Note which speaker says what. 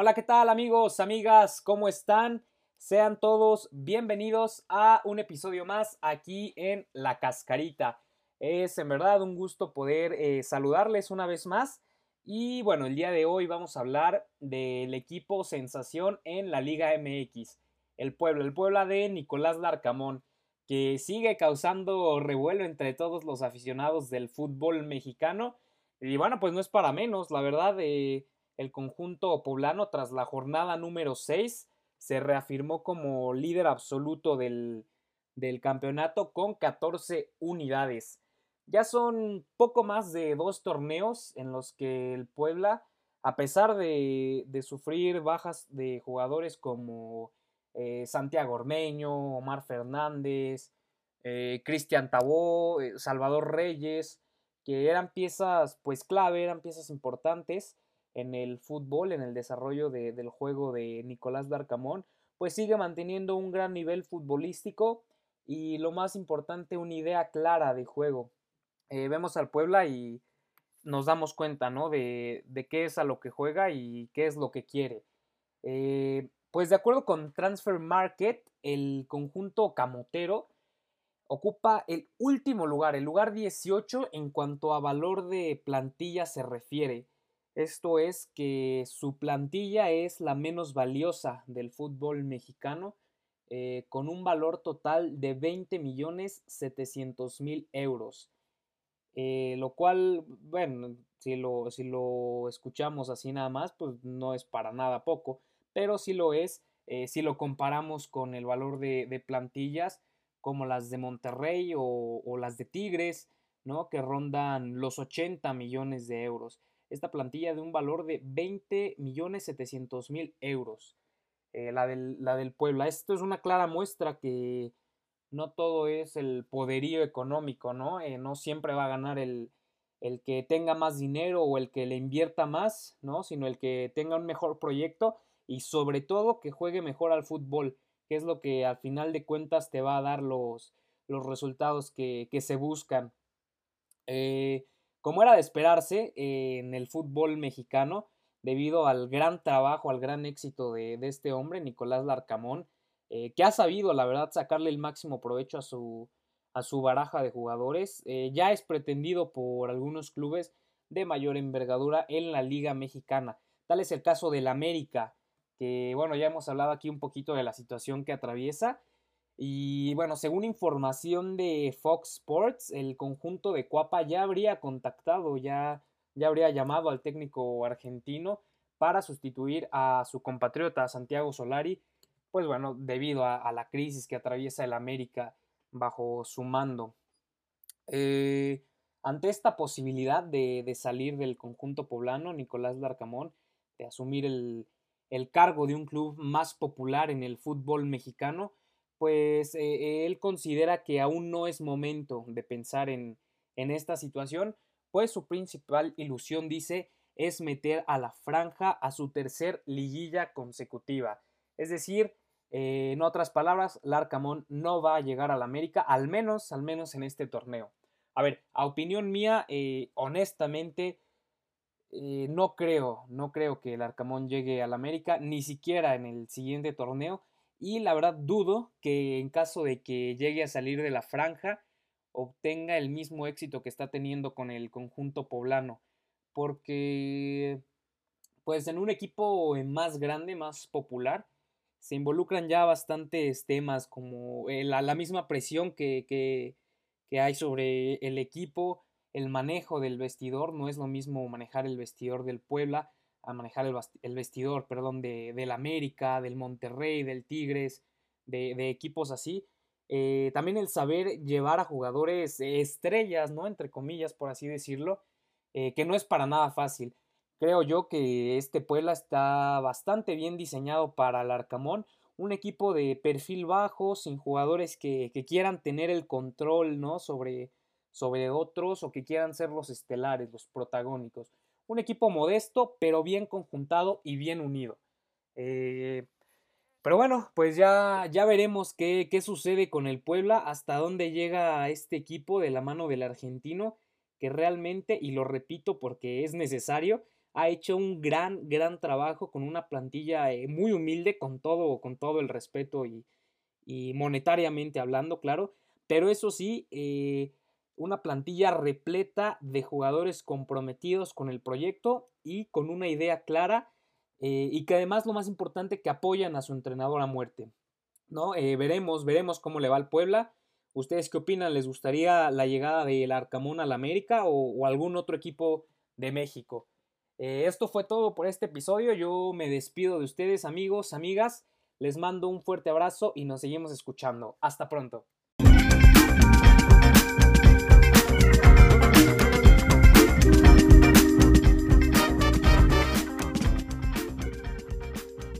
Speaker 1: Hola, ¿qué tal amigos, amigas? ¿Cómo están? Sean todos bienvenidos a un episodio más aquí en La Cascarita. Es en verdad un gusto poder eh, saludarles una vez más. Y bueno, el día de hoy vamos a hablar del equipo sensación en la Liga MX. El Puebla, el Puebla de Nicolás Larcamón, que sigue causando revuelo entre todos los aficionados del fútbol mexicano. Y bueno, pues no es para menos, la verdad. Eh, el conjunto poblano tras la jornada número 6 se reafirmó como líder absoluto del, campeonato con 14 unidades. Ya son poco más de dos torneos en los que el Puebla, a pesar de, sufrir bajas de jugadores como eh, Santiago Ormeño, Omar Fernández, eh, Cristian Tabó, eh, Salvador Reyes, que eran piezas pues clave, eran piezas importantes, en el fútbol, en el desarrollo del juego de Nicolás Darcamón, pues sigue manteniendo un gran nivel futbolístico y lo más importante, una idea clara de juego. Eh, vemos al Puebla y nos damos cuenta, ¿no? De, qué es a lo que juega y qué es lo que quiere. Eh, pues de acuerdo con Transfer Market, el conjunto camotero ocupa el último lugar, el lugar 18 en cuanto a valor de plantilla se refiere. Esto es que su plantilla es la menos valiosa del fútbol mexicano, eh, con un valor total de 20 millones 700 mil euros. Eh, lo cual, bueno, si lo, si lo escuchamos así nada más, pues no es para nada poco, pero sí lo es eh, si lo comparamos con el valor de, plantillas como las de Monterrey o, o, las de Tigres, ¿no? que rondan los 80 millones de euros esta plantilla de un valor de 20 millones 700 mil euros. Eh, la, del, la del Puebla. Esto es una clara muestra que no todo es el poderío económico, ¿no? Eh, no siempre va a ganar el, el que tenga más dinero o el que le invierta más, ¿no? Sino el que tenga un mejor proyecto y sobre todo que juegue mejor al fútbol, que es lo que al final de cuentas te va a dar los, los resultados que, que se buscan. Eh, como era de esperarse en el fútbol mexicano, debido al gran trabajo, al gran éxito de, este hombre, Nicolás Larcamón, eh, que ha sabido, la verdad, sacarle el máximo provecho a su, a su baraja de jugadores. Eh, ya es pretendido por algunos clubes de mayor envergadura en la Liga Mexicana. Tal es el caso del América, que bueno, ya hemos hablado aquí un poquito de la situación que atraviesa y bueno, según información de Fox Sports, el conjunto de Cuapa ya habría contactado, ya, ya habría llamado al técnico argentino para sustituir a su compatriota Santiago Solari, pues bueno, debido a, la crisis que atraviesa el América bajo su mando. Eh, ante esta posibilidad de, salir del conjunto poblano, Nicolás Larcamón, de asumir el, el cargo de un club más popular en el fútbol mexicano, pues eh, él considera que aún no es momento de pensar en, esta situación, pues su principal ilusión, dice, es meter a la franja a su tercer liguilla consecutiva. Es decir, eh, en otras palabras, Larcamón no va a llegar a la América, al menos, al menos en este torneo. A ver, a opinión mía, eh, honestamente, no creo, no creo que el Arcamón llegue a la América, ni siquiera en el siguiente torneo y la verdad dudo que en caso de que llegue a salir de la franja obtenga el mismo éxito que está teniendo con el conjunto poblano. Porque pues en un equipo más grande, más popular, se involucran ya bastantes temas como la, misma presión que, que, que hay sobre el equipo, el manejo del vestidor, no es lo mismo manejar el vestidor del Puebla a manejar el, vestidor, perdón, de, del América, del Monterrey, del Tigres, de, equipos así. Eh, también el saber llevar a jugadores estrellas, ¿no? Entre comillas, por así decirlo, eh, que no es para nada fácil. Creo yo que este Puebla está bastante bien diseñado para el Arcamón, un equipo de perfil bajo, sin jugadores que, quieran tener el control, ¿no? Sobre, sobre otros o que quieran ser los estelares, los protagónicos un equipo modesto, pero bien conjuntado y bien unido. Eh, pero bueno, pues ya, ya veremos qué, qué, sucede con el Puebla, hasta dónde llega este equipo de la mano del argentino, que realmente, y lo repito porque es necesario, ha hecho un gran, gran trabajo con una plantilla eh, muy humilde, con todo, con todo el respeto y, monetariamente hablando, claro. Pero eso sí, eh, una plantilla repleta de jugadores comprometidos con el proyecto y con una idea clara eh, y que además lo más importante que apoyan a su entrenador a muerte. ¿no? veremos, veremos cómo le va al Puebla. ¿Ustedes qué opinan? ¿Les gustaría la llegada del Arcamón al América o algún otro equipo de México? Eh, esto fue todo por este episodio. Yo me despido de ustedes, amigos, amigas. Les mando un fuerte abrazo y nos seguimos escuchando. Hasta pronto.